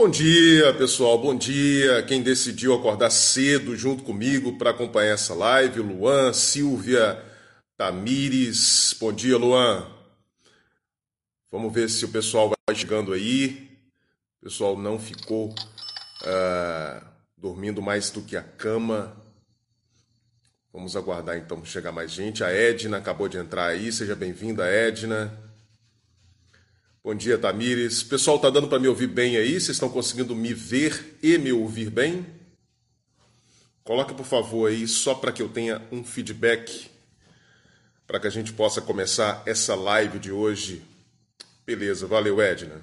Bom dia, pessoal. Bom dia. Quem decidiu acordar cedo junto comigo para acompanhar essa live, Luan, Silvia, Tamires. Bom dia, Luan. Vamos ver se o pessoal vai chegando aí. O pessoal não ficou uh, dormindo mais do que a cama. Vamos aguardar então chegar mais gente. A Edna acabou de entrar aí. Seja bem-vinda, Edna. Bom dia, Tamires. Pessoal, tá dando para me ouvir bem aí? Vocês estão conseguindo me ver e me ouvir bem? Coloque, por favor, aí, só para que eu tenha um feedback, para que a gente possa começar essa live de hoje. Beleza, valeu, Edna.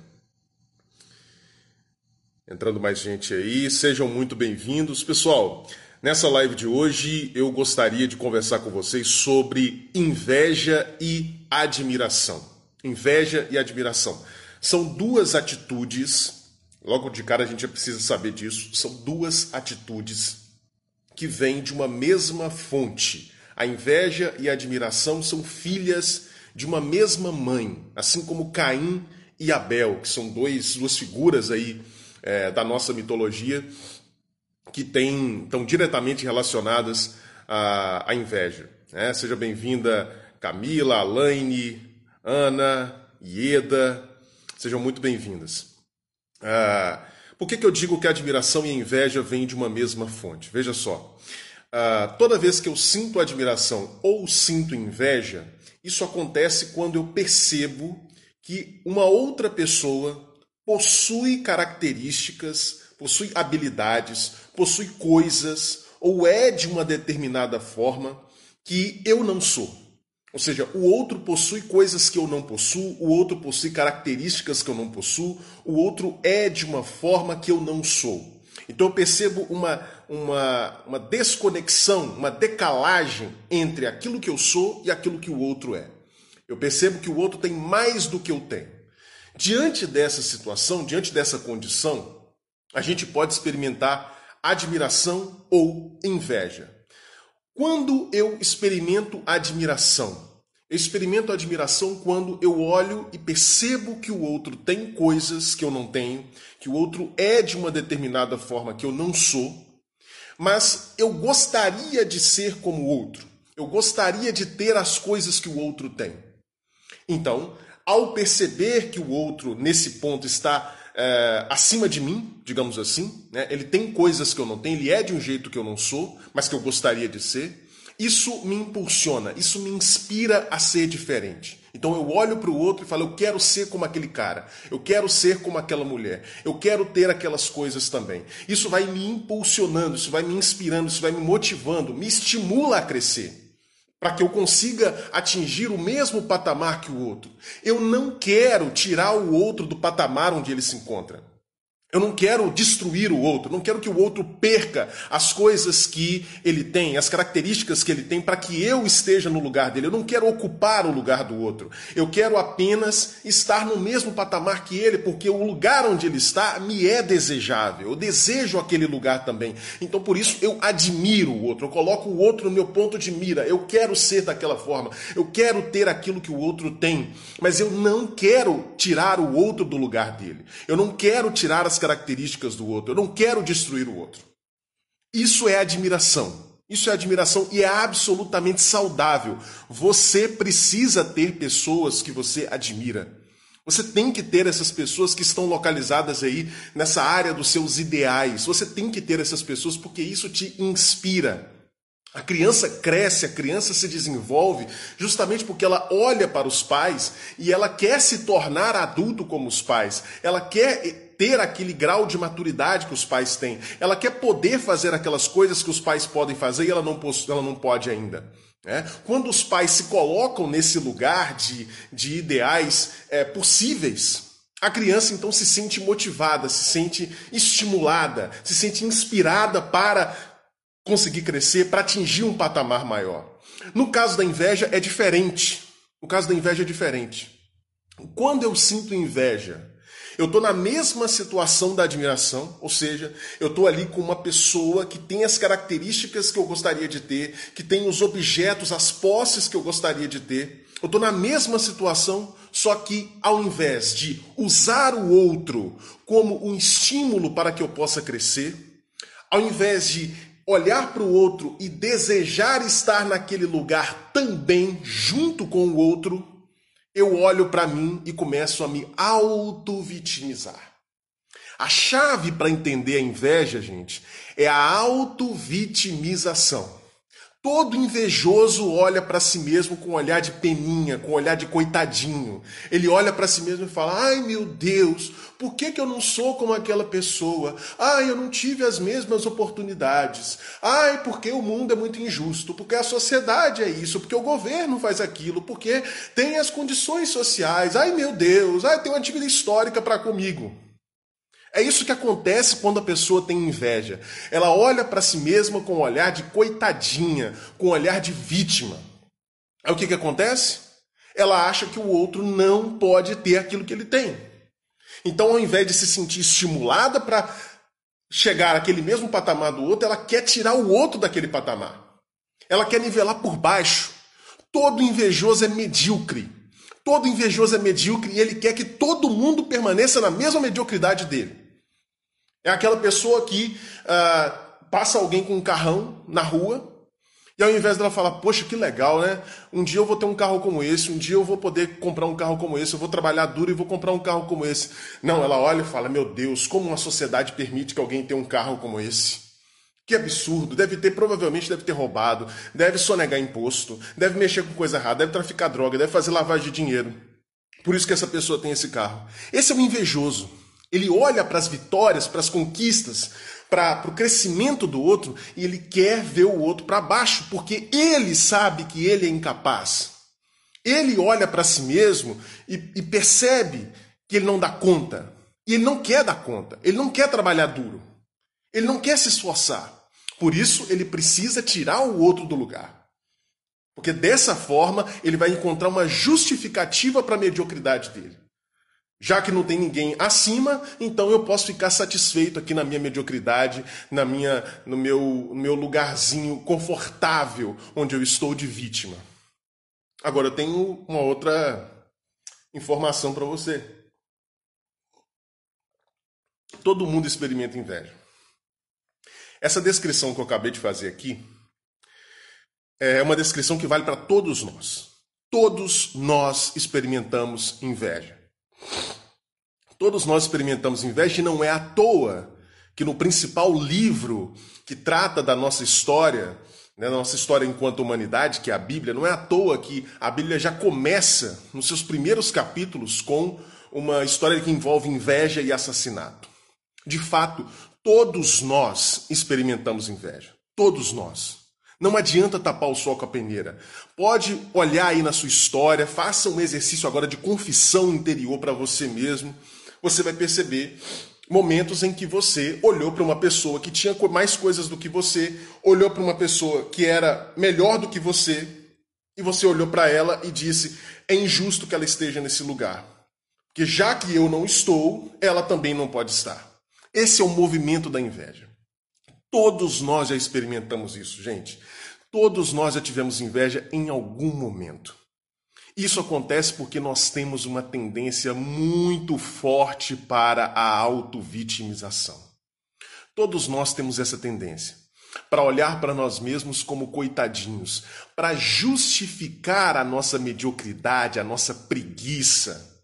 Entrando mais gente aí, sejam muito bem-vindos. Pessoal, nessa live de hoje eu gostaria de conversar com vocês sobre inveja e admiração. Inveja e admiração. São duas atitudes, logo de cara a gente precisa saber disso, são duas atitudes que vêm de uma mesma fonte. A inveja e a admiração são filhas de uma mesma mãe, assim como Caim e Abel, que são dois, duas figuras aí é, da nossa mitologia que têm, estão diretamente relacionadas à, à inveja. Né? Seja bem-vinda Camila, Alaine, Ana, Ieda, sejam muito bem-vindas. Ah, por que, que eu digo que a admiração e a inveja vêm de uma mesma fonte? Veja só. Ah, toda vez que eu sinto admiração ou sinto inveja, isso acontece quando eu percebo que uma outra pessoa possui características, possui habilidades, possui coisas ou é de uma determinada forma que eu não sou. Ou seja, o outro possui coisas que eu não possuo, o outro possui características que eu não possuo, o outro é de uma forma que eu não sou. Então eu percebo uma, uma, uma desconexão, uma decalagem entre aquilo que eu sou e aquilo que o outro é. Eu percebo que o outro tem mais do que eu tenho. Diante dessa situação, diante dessa condição, a gente pode experimentar admiração ou inveja. Quando eu experimento admiração, eu experimento admiração quando eu olho e percebo que o outro tem coisas que eu não tenho, que o outro é de uma determinada forma que eu não sou, mas eu gostaria de ser como o outro. Eu gostaria de ter as coisas que o outro tem. Então, ao perceber que o outro nesse ponto está é, acima de mim, digamos assim, né? ele tem coisas que eu não tenho, ele é de um jeito que eu não sou, mas que eu gostaria de ser. Isso me impulsiona, isso me inspira a ser diferente. Então eu olho para o outro e falo: eu quero ser como aquele cara, eu quero ser como aquela mulher, eu quero ter aquelas coisas também. Isso vai me impulsionando, isso vai me inspirando, isso vai me motivando, me estimula a crescer para que eu consiga atingir o mesmo patamar que o outro. Eu não quero tirar o outro do patamar onde ele se encontra. Eu não quero destruir o outro, não quero que o outro perca as coisas que ele tem, as características que ele tem, para que eu esteja no lugar dele. Eu não quero ocupar o lugar do outro. Eu quero apenas estar no mesmo patamar que ele, porque o lugar onde ele está me é desejável. Eu desejo aquele lugar também. Então por isso eu admiro o outro, eu coloco o outro no meu ponto de mira. Eu quero ser daquela forma, eu quero ter aquilo que o outro tem, mas eu não quero tirar o outro do lugar dele. Eu não quero tirar as características do outro. Eu não quero destruir o outro. Isso é admiração. Isso é admiração e é absolutamente saudável. Você precisa ter pessoas que você admira. Você tem que ter essas pessoas que estão localizadas aí nessa área dos seus ideais. Você tem que ter essas pessoas porque isso te inspira. A criança cresce, a criança se desenvolve justamente porque ela olha para os pais e ela quer se tornar adulto como os pais. Ela quer ter aquele grau de maturidade que os pais têm. Ela quer poder fazer aquelas coisas que os pais podem fazer e ela não, ela não pode ainda. É? Quando os pais se colocam nesse lugar de, de ideais é, possíveis, a criança então se sente motivada, se sente estimulada, se sente inspirada para conseguir crescer, para atingir um patamar maior. No caso da inveja é diferente. No caso da inveja é diferente. Quando eu sinto inveja, eu estou na mesma situação da admiração, ou seja, eu estou ali com uma pessoa que tem as características que eu gostaria de ter, que tem os objetos, as posses que eu gostaria de ter. Eu estou na mesma situação, Só que ao invés de usar o outro como um estímulo para que eu possa crescer, ao invés de olhar para o outro e desejar estar naquele lugar também junto com o outro, eu olho para mim e começo a me auto-vitimizar. A chave para entender a inveja, gente, é a auto-vitimização. Todo invejoso olha para si mesmo com um olhar de peninha, com um olhar de coitadinho. Ele olha para si mesmo e fala: Ai meu Deus, por que, que eu não sou como aquela pessoa? Ai, eu não tive as mesmas oportunidades. Ai, porque o mundo é muito injusto, porque a sociedade é isso, porque o governo faz aquilo, porque tem as condições sociais. Ai meu Deus, ai, tem uma dívida histórica para comigo. É isso que acontece quando a pessoa tem inveja. Ela olha para si mesma com um olhar de coitadinha, com um olhar de vítima. Aí o que, que acontece? Ela acha que o outro não pode ter aquilo que ele tem. Então, ao invés de se sentir estimulada para chegar àquele mesmo patamar do outro, ela quer tirar o outro daquele patamar. Ela quer nivelar por baixo. Todo invejoso é medíocre. Todo invejoso é medíocre e ele quer que todo mundo permaneça na mesma mediocridade dele. É aquela pessoa que uh, passa alguém com um carrão na rua e ao invés dela falar, poxa, que legal, né? Um dia eu vou ter um carro como esse, um dia eu vou poder comprar um carro como esse, eu vou trabalhar duro e vou comprar um carro como esse. Não, ela olha e fala, meu Deus, como uma sociedade permite que alguém tenha um carro como esse? Que absurdo, deve ter, provavelmente deve ter roubado, deve sonegar imposto, deve mexer com coisa errada, deve traficar droga, deve fazer lavagem de dinheiro. Por isso que essa pessoa tem esse carro. Esse é o invejoso. Ele olha para as vitórias, para as conquistas, para o crescimento do outro e ele quer ver o outro para baixo, porque ele sabe que ele é incapaz. Ele olha para si mesmo e, e percebe que ele não dá conta. E ele não quer dar conta, ele não quer trabalhar duro, ele não quer se esforçar. Por isso, ele precisa tirar o outro do lugar. Porque dessa forma, ele vai encontrar uma justificativa para a mediocridade dele. Já que não tem ninguém acima, então eu posso ficar satisfeito aqui na minha mediocridade, na minha, no meu, no meu lugarzinho confortável, onde eu estou de vítima. Agora eu tenho uma outra informação para você. Todo mundo experimenta inveja. Essa descrição que eu acabei de fazer aqui é uma descrição que vale para todos nós. Todos nós experimentamos inveja. Todos nós experimentamos inveja e não é à toa que no principal livro que trata da nossa história, né, nossa história enquanto humanidade, que é a Bíblia, não é à toa que a Bíblia já começa nos seus primeiros capítulos com uma história que envolve inveja e assassinato. De fato, todos nós experimentamos inveja. Todos nós. Não adianta tapar o sol com a peneira. Pode olhar aí na sua história, faça um exercício agora de confissão interior para você mesmo. Você vai perceber momentos em que você olhou para uma pessoa que tinha mais coisas do que você, olhou para uma pessoa que era melhor do que você, e você olhou para ela e disse: é injusto que ela esteja nesse lugar. Porque já que eu não estou, ela também não pode estar. Esse é o movimento da inveja. Todos nós já experimentamos isso, gente. Todos nós já tivemos inveja em algum momento. Isso acontece porque nós temos uma tendência muito forte para a auto-vitimização. Todos nós temos essa tendência para olhar para nós mesmos como coitadinhos, para justificar a nossa mediocridade, a nossa preguiça,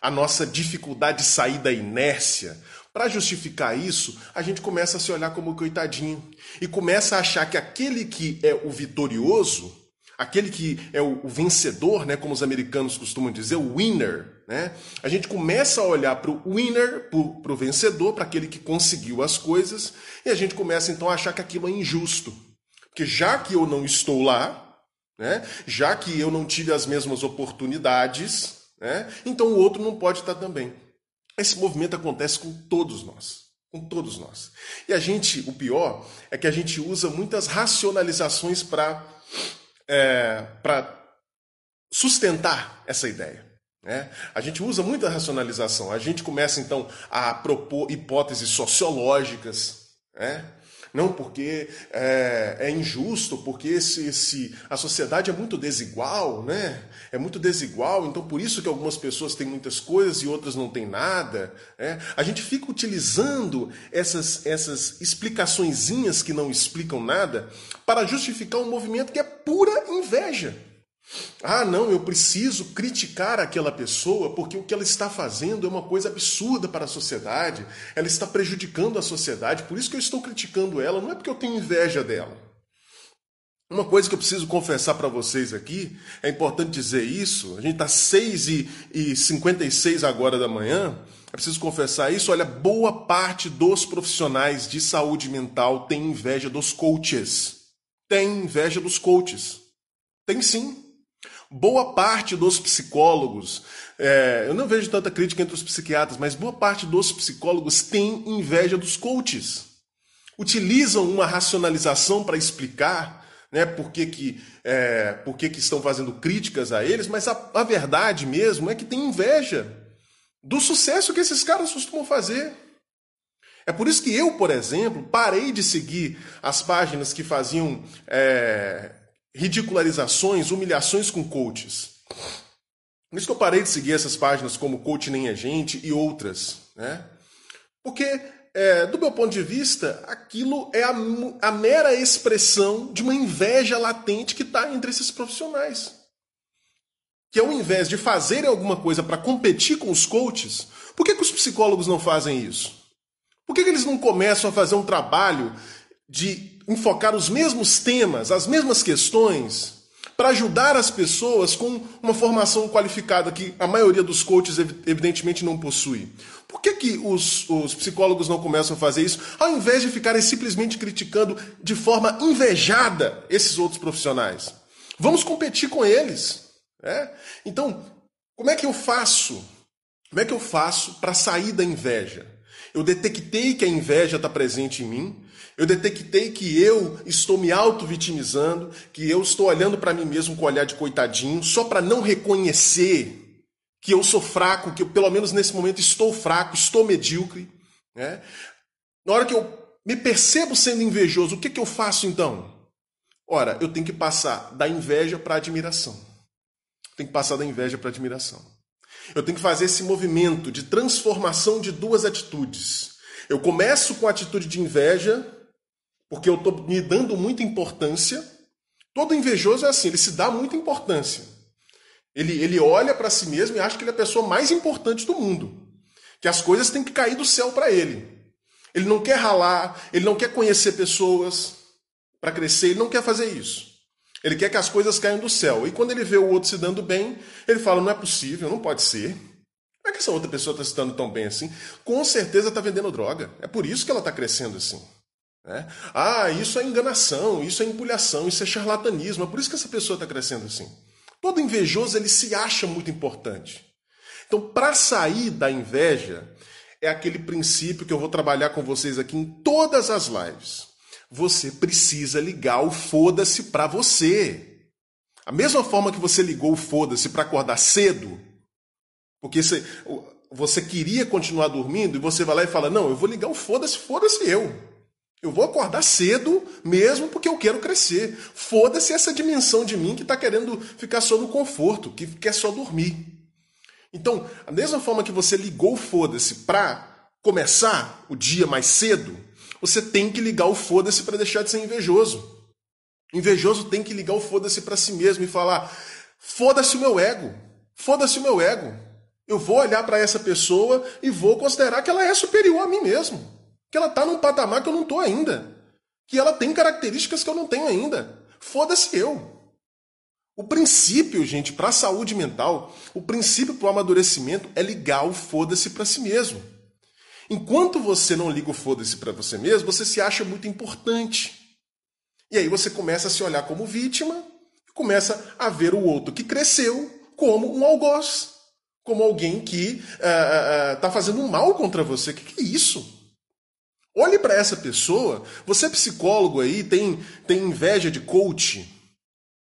a nossa dificuldade de sair da inércia, para justificar isso, a gente começa a se olhar como coitadinho e começa a achar que aquele que é o vitorioso, aquele que é o, vencedor, né, como os americanos costumam dizer, o winner, né? A gente começa a olhar para o winner, para o vencedor, para aquele que conseguiu as coisas, e a gente começa então a achar que aquilo é injusto. Porque já que eu não estou lá, né, já que eu não tive as mesmas oportunidades, né, então o outro não pode estar também. Esse movimento acontece com todos nós. Com todos nós. E a gente, o pior, é que a gente usa muitas racionalizações para é, sustentar essa ideia. Né? A gente usa muita racionalização. A gente começa então a propor hipóteses sociológicas. Né? Não, porque é, é injusto, porque esse, esse, a sociedade é muito desigual, né? É muito desigual, então por isso que algumas pessoas têm muitas coisas e outras não têm nada. Né? A gente fica utilizando essas, essas explicaçõezinhas que não explicam nada para justificar um movimento que é pura inveja. Ah, não, eu preciso criticar aquela pessoa porque o que ela está fazendo é uma coisa absurda para a sociedade, ela está prejudicando a sociedade, por isso que eu estou criticando ela, não é porque eu tenho inveja dela. Uma coisa que eu preciso confessar para vocês aqui, é importante dizer isso, a gente está 6 e 56 agora da manhã, é preciso confessar isso. Olha, boa parte dos profissionais de saúde mental tem inveja dos coaches. Tem inveja dos coaches. Tem sim. Boa parte dos psicólogos, é, eu não vejo tanta crítica entre os psiquiatras, mas boa parte dos psicólogos tem inveja dos coaches. Utilizam uma racionalização para explicar né, por, que, que, é, por que, que estão fazendo críticas a eles, mas a, a verdade mesmo é que tem inveja do sucesso que esses caras costumam fazer. É por isso que eu, por exemplo, parei de seguir as páginas que faziam é, ridicularizações, humilhações com coaches. Por isso que eu parei de seguir essas páginas como Coach Nem a é Gente e outras. Né? Porque, é, do meu ponto de vista, aquilo é a, a mera expressão de uma inveja latente que está entre esses profissionais. Que ao invés de fazerem alguma coisa para competir com os coaches, por que, que os psicólogos não fazem isso? Por que, que eles não começam a fazer um trabalho de enfocar os mesmos temas, as mesmas questões, para ajudar as pessoas com uma formação qualificada que a maioria dos coaches evidentemente não possui. Por que, que os, os psicólogos não começam a fazer isso, ao invés de ficarem simplesmente criticando de forma invejada esses outros profissionais? Vamos competir com eles. Né? Então, como é que eu faço? Como é que eu faço para sair da inveja? Eu detectei que a inveja está presente em mim, eu detectei que eu estou me auto-vitimizando, que eu estou olhando para mim mesmo com olhar de coitadinho, só para não reconhecer que eu sou fraco, que eu, pelo menos nesse momento estou fraco, estou medíocre. Né? Na hora que eu me percebo sendo invejoso, o que, que eu faço então? Ora, eu tenho que passar da inveja para a admiração. Tenho que passar da inveja para a admiração. Eu tenho que fazer esse movimento de transformação de duas atitudes. Eu começo com a atitude de inveja, porque eu estou me dando muita importância. Todo invejoso é assim, ele se dá muita importância. Ele, ele olha para si mesmo e acha que ele é a pessoa mais importante do mundo. Que as coisas têm que cair do céu para ele. Ele não quer ralar, ele não quer conhecer pessoas para crescer, ele não quer fazer isso. Ele quer que as coisas caiam do céu. E quando ele vê o outro se dando bem, ele fala: não é possível, não pode ser. Como é que essa outra pessoa está se dando tão bem assim? Com certeza está vendendo droga. É por isso que ela está crescendo assim. Né? Ah, isso é enganação, isso é empulhação, isso é charlatanismo. É por isso que essa pessoa está crescendo assim. Todo invejoso ele se acha muito importante. Então, para sair da inveja, é aquele princípio que eu vou trabalhar com vocês aqui em todas as lives. Você precisa ligar o foda-se para você. A mesma forma que você ligou o foda-se para acordar cedo, porque você, você queria continuar dormindo e você vai lá e fala: Não, eu vou ligar o foda-se, foda-se eu. Eu vou acordar cedo mesmo porque eu quero crescer. Foda-se essa dimensão de mim que está querendo ficar só no conforto, que quer só dormir. Então, a mesma forma que você ligou o foda-se para começar o dia mais cedo, você tem que ligar o foda-se para deixar de ser invejoso. Invejoso tem que ligar o foda-se para si mesmo e falar: foda-se o meu ego, foda-se o meu ego. Eu vou olhar para essa pessoa e vou considerar que ela é superior a mim mesmo que ela está num patamar que eu não estou ainda, que ela tem características que eu não tenho ainda. Foda-se eu. O princípio, gente, para a saúde mental, o princípio para o amadurecimento é ligar o foda-se para si mesmo. Enquanto você não liga o foda-se para você mesmo, você se acha muito importante. E aí você começa a se olhar como vítima começa a ver o outro que cresceu como um algoz, como alguém que está uh, uh, uh, fazendo mal contra você. O que, que é isso? Olhe para essa pessoa. Você é psicólogo aí, tem, tem inveja de coach.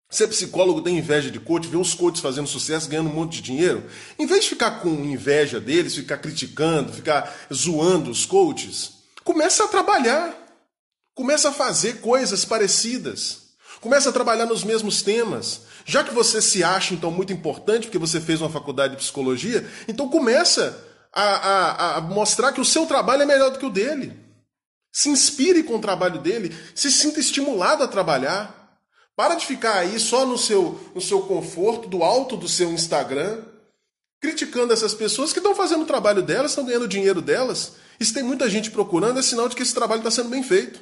Você é psicólogo, tem inveja de coach, vê os coaches fazendo sucesso, ganhando um monte de dinheiro. Em vez de ficar com inveja deles, ficar criticando, ficar zoando os coaches, começa a trabalhar. Começa a fazer coisas parecidas. Começa a trabalhar nos mesmos temas. Já que você se acha, então, muito importante, porque você fez uma faculdade de psicologia, então começa a, a, a mostrar que o seu trabalho é melhor do que o dele. Se inspire com o trabalho dele, se sinta estimulado a trabalhar. Para de ficar aí só no seu, no seu conforto, do alto do seu Instagram, criticando essas pessoas que estão fazendo o trabalho delas, estão ganhando dinheiro delas. E se tem muita gente procurando, é sinal de que esse trabalho está sendo bem feito.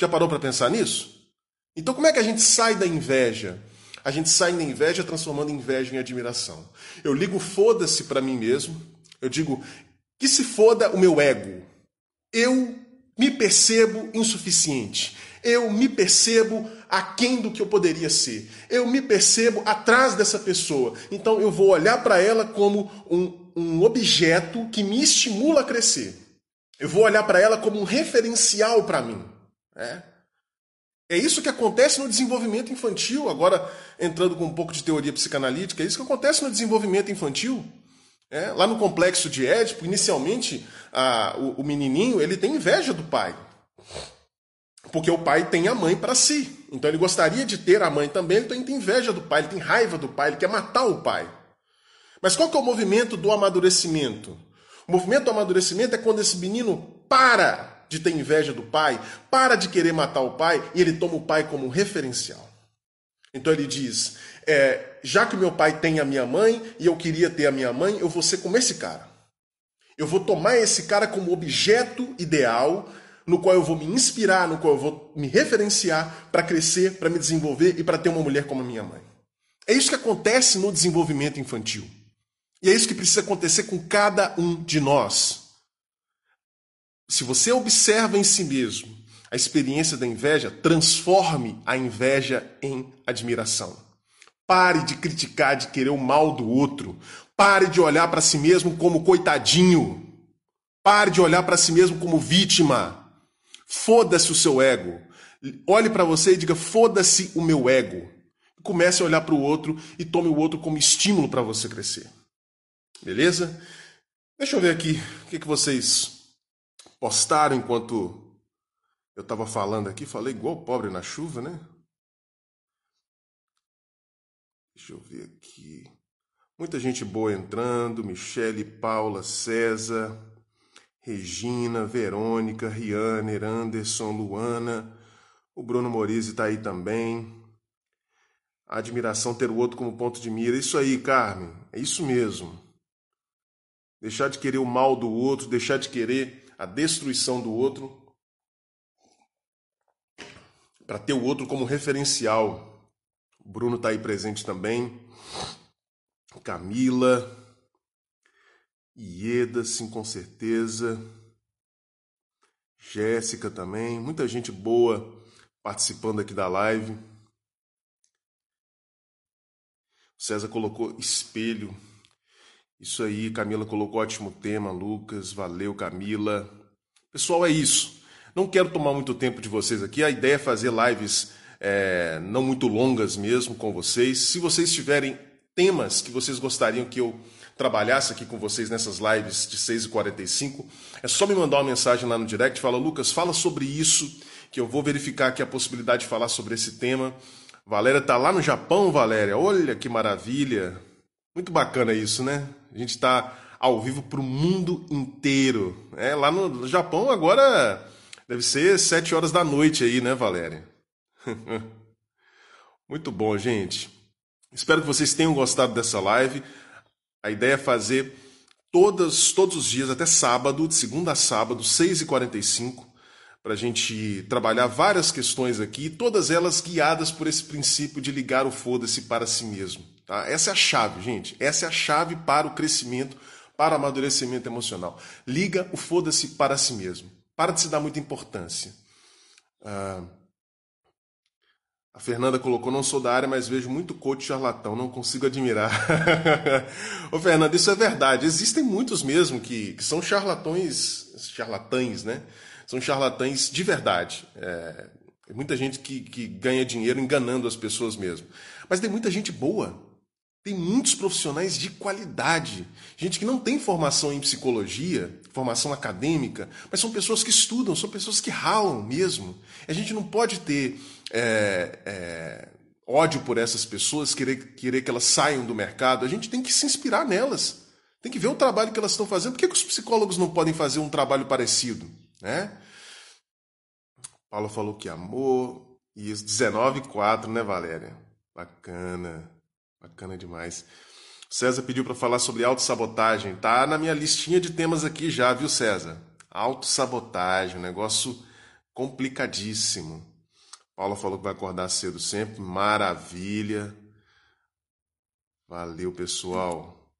Já parou para pensar nisso? Então, como é que a gente sai da inveja? A gente sai da inveja transformando inveja em admiração. Eu ligo foda-se para mim mesmo. Eu digo que se foda o meu ego. Eu me percebo insuficiente. Eu me percebo aquém do que eu poderia ser. Eu me percebo atrás dessa pessoa. Então eu vou olhar para ela como um, um objeto que me estimula a crescer. Eu vou olhar para ela como um referencial para mim. É? É isso que acontece no desenvolvimento infantil. Agora, entrando com um pouco de teoria psicanalítica, é isso que acontece no desenvolvimento infantil. É? Lá no complexo de Édipo, inicialmente, a, o, o menininho ele tem inveja do pai. Porque o pai tem a mãe para si. Então ele gostaria de ter a mãe também, então ele tem inveja do pai, ele tem raiva do pai, ele quer matar o pai. Mas qual que é o movimento do amadurecimento? O movimento do amadurecimento é quando esse menino para de ter inveja do pai, para de querer matar o pai e ele toma o pai como referencial. Então ele diz: é, já que meu pai tem a minha mãe e eu queria ter a minha mãe, eu vou ser como esse cara. Eu vou tomar esse cara como objeto ideal no qual eu vou me inspirar, no qual eu vou me referenciar para crescer, para me desenvolver e para ter uma mulher como a minha mãe. É isso que acontece no desenvolvimento infantil. E é isso que precisa acontecer com cada um de nós. Se você observa em si mesmo a experiência da inveja, transforme a inveja em admiração. Pare de criticar, de querer o mal do outro. Pare de olhar para si mesmo como coitadinho. Pare de olhar para si mesmo como vítima. Foda-se o seu ego. Olhe para você e diga: foda-se o meu ego. Comece a olhar para o outro e tome o outro como estímulo para você crescer. Beleza? Deixa eu ver aqui o que, que vocês postaram enquanto eu estava falando aqui. Falei igual pobre na chuva, né? Deixa eu ver aqui. Muita gente boa entrando. Michele, Paula, César. Regina, Verônica, Rianer, Anderson, Luana, o Bruno Morizzi está aí também. A admiração ter o outro como ponto de mira. Isso aí, Carmen, é isso mesmo. Deixar de querer o mal do outro, deixar de querer a destruição do outro, para ter o outro como referencial. O Bruno está aí presente também. Camila, Ieda, sim, com certeza. Jéssica também. Muita gente boa participando aqui da live. César colocou espelho. Isso aí, Camila colocou ótimo tema, Lucas. Valeu, Camila. Pessoal, é isso. Não quero tomar muito tempo de vocês aqui. A ideia é fazer lives é, não muito longas mesmo com vocês. Se vocês tiverem temas que vocês gostariam que eu trabalhasse aqui com vocês nessas lives de 6h45, é só me mandar uma mensagem lá no direct, fala, Lucas, fala sobre isso, que eu vou verificar aqui a possibilidade de falar sobre esse tema. Valéria está lá no Japão, Valéria, olha que maravilha. Muito bacana isso, né? A gente está ao vivo para o mundo inteiro. É, lá no Japão agora deve ser 7 horas da noite aí, né, Valéria? Muito bom, gente. Espero que vocês tenham gostado dessa live. A ideia é fazer todas, todos os dias, até sábado, de segunda a sábado, 6h45, para a gente trabalhar várias questões aqui, todas elas guiadas por esse princípio de ligar o foda-se para si mesmo. Tá? Essa é a chave, gente. Essa é a chave para o crescimento, para o amadurecimento emocional. Liga o foda-se para si mesmo. Para de se dar muita importância. Ah, a Fernanda colocou: não sou da área, mas vejo muito coach charlatão, não consigo admirar. Ô, Fernanda, isso é verdade. Existem muitos mesmo que, que são charlatões, charlatães, né? São charlatães de verdade. É, muita gente que, que ganha dinheiro enganando as pessoas mesmo. Mas tem muita gente boa. Tem muitos profissionais de qualidade, gente que não tem formação em psicologia, formação acadêmica, mas são pessoas que estudam, são pessoas que ralam mesmo. A gente não pode ter é, é, ódio por essas pessoas, querer, querer que elas saiam do mercado. A gente tem que se inspirar nelas, tem que ver o trabalho que elas estão fazendo. Por que, que os psicólogos não podem fazer um trabalho parecido? Né? Paulo falou que amor, e 19,4, né, Valéria? Bacana. Bacana demais. César pediu para falar sobre autossabotagem. Tá na minha listinha de temas aqui já, viu, César? Autossabotagem, um negócio complicadíssimo. Paula falou que vai acordar cedo sempre. Maravilha. Valeu, pessoal.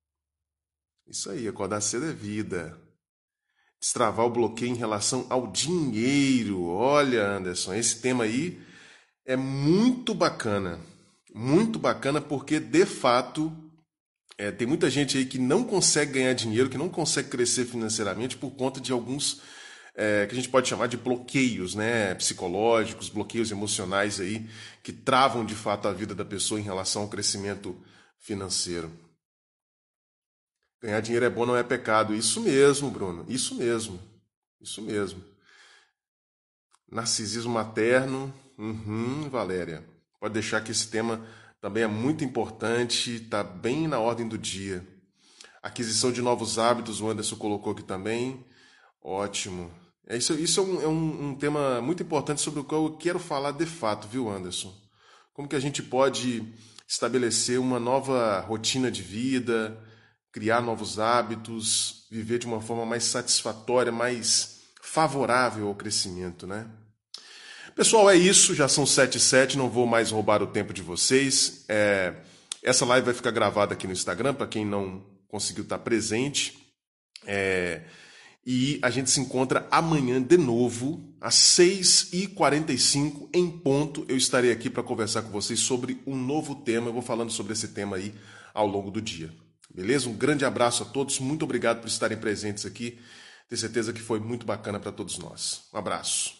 Isso aí, acordar cedo é vida. Destravar o bloqueio em relação ao dinheiro. Olha, Anderson, esse tema aí é muito bacana. Muito bacana porque, de fato, é, tem muita gente aí que não consegue ganhar dinheiro, que não consegue crescer financeiramente por conta de alguns é, que a gente pode chamar de bloqueios né, psicológicos, bloqueios emocionais aí, que travam de fato a vida da pessoa em relação ao crescimento financeiro. Ganhar dinheiro é bom, não é pecado. Isso mesmo, Bruno. Isso mesmo. Isso mesmo. Narcisismo materno. Uhum, Valéria. Pode deixar que esse tema também é muito importante, está bem na ordem do dia. Aquisição de novos hábitos, o Anderson colocou aqui também. Ótimo. É, isso isso é, um, é um, um tema muito importante sobre o qual eu quero falar de fato, viu, Anderson? Como que a gente pode estabelecer uma nova rotina de vida, criar novos hábitos, viver de uma forma mais satisfatória, mais favorável ao crescimento, né? Pessoal, é isso. Já são 7 e 7, não vou mais roubar o tempo de vocês. É, essa live vai ficar gravada aqui no Instagram, para quem não conseguiu estar presente. É, e a gente se encontra amanhã de novo, às 6h45 em ponto. Eu estarei aqui para conversar com vocês sobre um novo tema. Eu vou falando sobre esse tema aí ao longo do dia. Beleza? Um grande abraço a todos. Muito obrigado por estarem presentes aqui. Tenho certeza que foi muito bacana para todos nós. Um abraço.